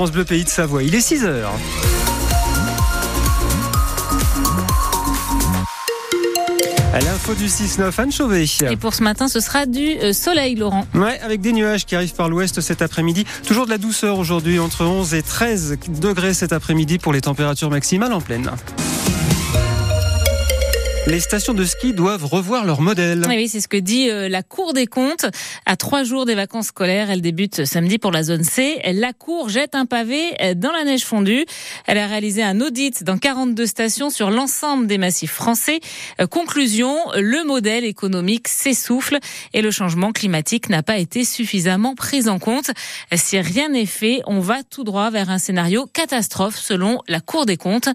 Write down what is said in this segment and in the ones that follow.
France Bleu Pays de Savoie. Il est 6 heures. L'info du 6-9, Anne Chauvet. Et pour ce matin, ce sera du euh, soleil, Laurent. Ouais, avec des nuages qui arrivent par l'ouest cet après-midi. Toujours de la douceur aujourd'hui, entre 11 et 13 degrés cet après-midi pour les températures maximales en pleine. Les stations de ski doivent revoir leur modèle. Oui, c'est ce que dit euh, la Cour des comptes. À trois jours des vacances scolaires, elle débute samedi pour la zone C. La Cour jette un pavé euh, dans la neige fondue. Elle a réalisé un audit dans 42 stations sur l'ensemble des massifs français. Euh, conclusion, le modèle économique s'essouffle et le changement climatique n'a pas été suffisamment pris en compte. Si rien n'est fait, on va tout droit vers un scénario catastrophe selon la Cour des comptes.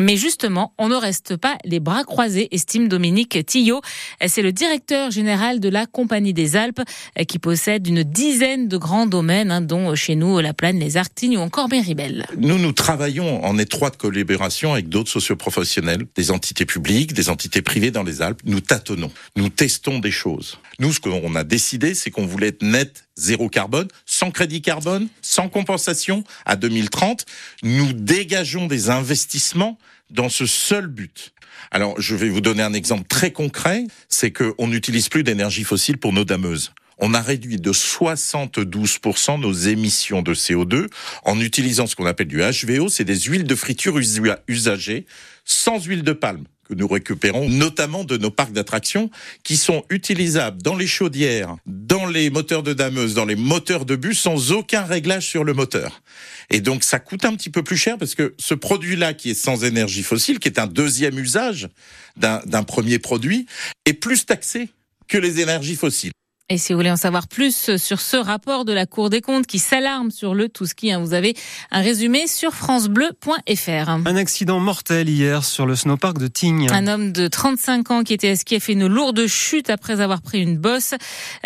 Mais justement, on ne reste pas les bras croisés estime Dominique Tillot. C'est le directeur général de la Compagnie des Alpes qui possède une dizaine de grands domaines, hein, dont chez nous la Plaine, les Arctignes ou encore Méribel. Nous, nous travaillons en étroite collaboration avec d'autres socioprofessionnels, des entités publiques, des entités privées dans les Alpes. Nous tâtonnons, nous testons des choses. Nous, ce qu'on a décidé, c'est qu'on voulait être net zéro carbone, sans crédit carbone, sans compensation à 2030. Nous dégageons des investissements dans ce seul but. Alors, je vais vous donner un exemple très concret, c'est qu'on n'utilise plus d'énergie fossile pour nos dameuses. On a réduit de 72% nos émissions de CO2 en utilisant ce qu'on appelle du HVO, c'est des huiles de friture usagées sans huile de palme que nous récupérons notamment de nos parcs d'attractions qui sont utilisables dans les chaudières, dans les moteurs de dameuse, dans les moteurs de bus sans aucun réglage sur le moteur. Et donc ça coûte un petit peu plus cher parce que ce produit-là qui est sans énergie fossile, qui est un deuxième usage d'un premier produit, est plus taxé que les énergies fossiles. Et si vous voulez en savoir plus sur ce rapport de la Cour des comptes qui s'alarme sur le tout ski, hein, vous avez un résumé sur francebleu.fr. Un accident mortel hier sur le snowpark de Tignes. Un homme de 35 ans qui était à ski a fait une lourde chute après avoir pris une bosse.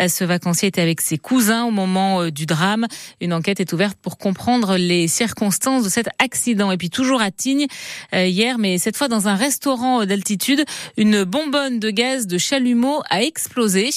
Euh, ce vacancier était avec ses cousins au moment euh, du drame. Une enquête est ouverte pour comprendre les circonstances de cet accident. Et puis toujours à Tignes euh, hier, mais cette fois dans un restaurant d'altitude, une bonbonne de gaz de chalumeau a explosé.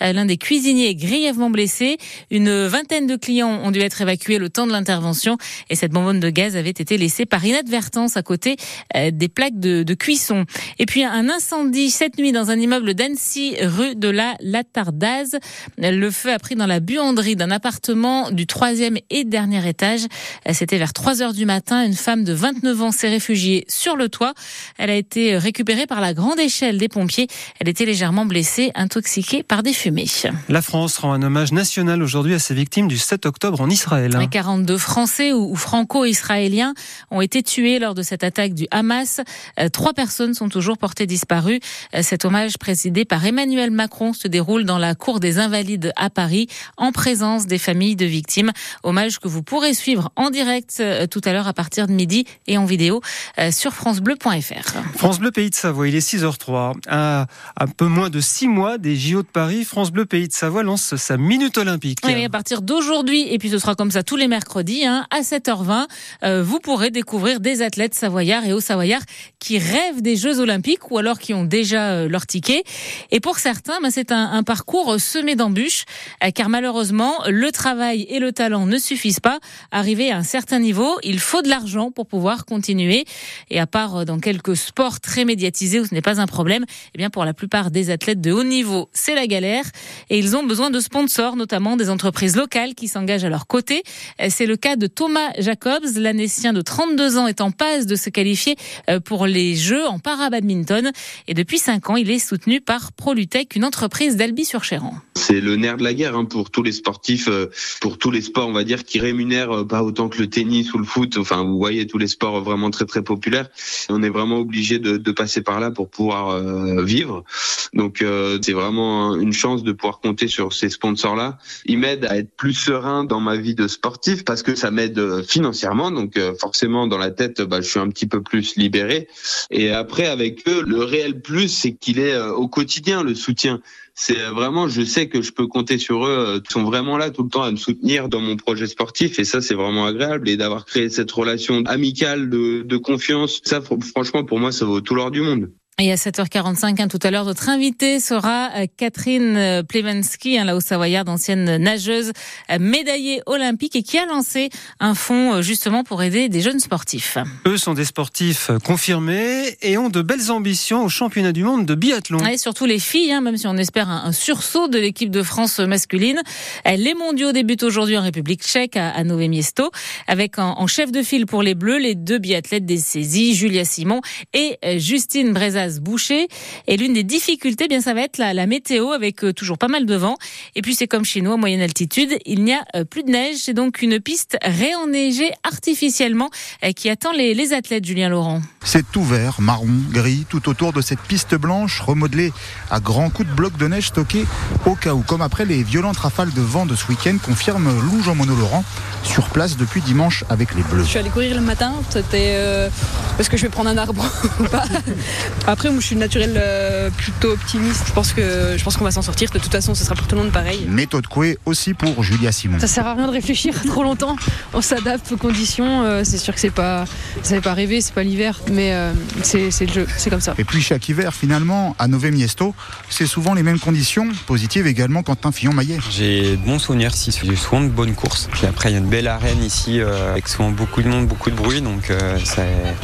L'un des cuisinier grièvement blessé. Une vingtaine de clients ont dû être évacués le temps de l'intervention et cette bonbonne de gaz avait été laissée par inadvertance à côté euh, des plaques de, cuisson. Et puis un incendie cette nuit dans un immeuble d'Annecy, rue de la Latardaz. Le feu a pris dans la buanderie d'un appartement du troisième et dernier étage. C'était vers 3 heures du matin. Une femme de 29 ans s'est réfugiée sur le toit. Elle a été récupérée par la grande échelle des pompiers. Elle était légèrement blessée, intoxiquée par des fumées. La France rend un hommage national aujourd'hui à ses victimes du 7 octobre en Israël. 42 Français ou franco-israéliens ont été tués lors de cette attaque du Hamas. Euh, trois personnes sont toujours portées disparues. Euh, cet hommage présidé par Emmanuel Macron se déroule dans la cour des Invalides à Paris en présence des familles de victimes. Hommage que vous pourrez suivre en direct euh, tout à l'heure à partir de midi et en vidéo sur francebleu.fr. France Bleu Pays de Savoie, il est 6h03. À un peu moins de six mois des JO de Paris, France Bleu Pays de Savoie lance sa minute olympique. Oui, à partir d'aujourd'hui, et puis ce sera comme ça tous les mercredis, hein, à 7h20, euh, vous pourrez découvrir des athlètes savoyards et hauts savoyards qui rêvent des Jeux olympiques ou alors qui ont déjà euh, leur ticket. Et pour certains, ben, c'est un, parcours semé d'embûches, euh, car malheureusement, le travail et le talent ne suffisent pas. Arrivé à un certain niveau, il faut de l'argent pour pouvoir continuer. Et à part dans quelques sports très médiatisés où ce n'est pas un problème, eh bien pour la plupart des athlètes de haut niveau, c'est la galère. Ils ont besoin de sponsors, notamment des entreprises locales qui s'engagent à leur côté. C'est le cas de Thomas Jacobs, l'annécien de 32 ans est en passe de se qualifier euh, pour les Jeux en para-badminton. Et depuis 5 ans, il est soutenu par Prolutech, une entreprise d'Albi-sur-Chéran. C'est le nerf de la guerre hein, pour tous les sportifs, euh, pour tous les sports, on va dire, qui rémunèrent euh, pas autant que le tennis ou le foot. Enfin, vous voyez tous les sports vraiment très très populaires. On est vraiment obligé de, passer par là pour pouvoir vivre. Donc c'est vraiment une chance de pouvoir compter sur ces sponsors-là. Ils m'aident à être plus serein dans ma vie de sportif parce que ça m'aide euh, financièrement. Donc euh, forcément, dans la tête, bah, je suis un petit peu plus libéré. Et après, avec eux, le réel plus, c'est qu'il est euh, au quotidien, le soutien c'est vraiment, je sais que je peux compter sur eux. Ils sont vraiment là tout le temps à me soutenir dans mon projet sportif et ça, c'est vraiment agréable. Et d'avoir créé cette relation amicale de, de confiance, ça, franchement, pour moi, ça vaut tout l'or du monde. Et à 7h45, hein, tout à l'heure, notre invitée sera euh, Catherine euh, Plevensky, hein, la haut-savoyarde, ancienne nageuse, euh, médaillée olympique et qui a lancé un fonds justement pour aider des jeunes sportifs. Eux sont des sportifs confirmés et ont de belles ambitions au championnat du monde de biathlon. Et surtout les filles, hein, même si on espère un, sursaut de l'équipe de France masculine. Les mondiaux débutent aujourd'hui en République tchèque à, Nové Miesto, avec en, chef de file pour les Bleus les deux biathlètes des saisies, Julia Simon et Justine Boucher. Et l'une des difficultés, eh bien, ça va être la, la météo avec euh, toujours pas mal de vent. Et puis c'est comme chez nous, à moyenne altitude, il n'y a euh, plus de neige. C'est donc une piste réenneigée artificiellement euh, qui attend les, les athlètes, Julien Laurent. C'est tout vert, marron, gris, tout autour de cette piste blanche remodelée à grands coups de blocs de neige stockés au cas où, comme après les violentes rafales de vent de ce week-end, confirme Lou Jean-Mono Laurent sur place depuis dimanche avec les Bleus. Je suis allé courir le matin, c'était parce que je vais prendre un arbre ou pas? Après, moi, je suis naturel euh, plutôt optimiste. Je pense que je pense qu'on va s'en sortir. De toute façon, ce sera pour tout le monde pareil. Méthode Coué aussi pour Julia Simon. Ça sert à rien de réfléchir trop longtemps. On s'adapte aux conditions. Euh, c'est sûr que c'est pas, ça pas rêver, c'est pas l'hiver, mais euh, c'est le jeu, c'est comme ça. Et puis chaque hiver, finalement, à Nové Miesto, c'est souvent les mêmes conditions. Positives également Quentin Fillon-Maillet. J'ai de bons souvenirs ici. J'ai souvent de bonnes courses. Puis après, il y a une belle arène ici avec souvent beaucoup de monde, beaucoup de bruit. Donc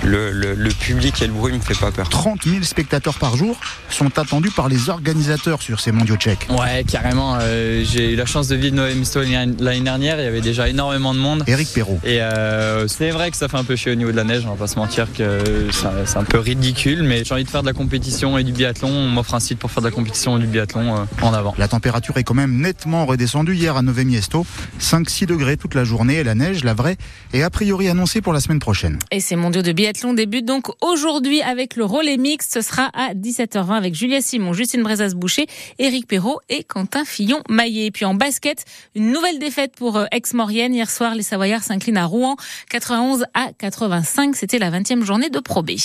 le, le, le, public et le bruit me fait pas peur. 30 000 spectateurs par jour sont attendus par les organisateurs sur ces mondiaux tchèques. Ouais, carrément. Euh, j'ai eu la chance de vivre Misto l'année dernière. Il y avait déjà énormément de monde. Éric Perrault. Et euh, c'est vrai que ça fait un peu chier au niveau de la neige. On va pas se mentir que c'est un peu ridicule. Mais j'ai envie de faire de la compétition et du biathlon. On m'offre un site pour faire de la compétition et du biathlon euh, en avant. La température est quand même nettement redescendue hier à Nové Miesto. 5-6 degrés toute la journée. Et la neige, la vraie, est a priori annoncée pour la semaine prochaine. Et ces mondiaux de biathlon débutent donc aujourd'hui avec le relais mixte. Ce sera à 17h20 avec Julia Simon, Justine Brezas-Boucher, Éric Perrault et Quentin Fillon-Maillet. Puis en basket, une nouvelle défaite pour euh, Aix-Maurienne. Hier soir, les Savoyards s'inclinent à Rouen, 91 à 85. C'était la 20e journée de Pro B.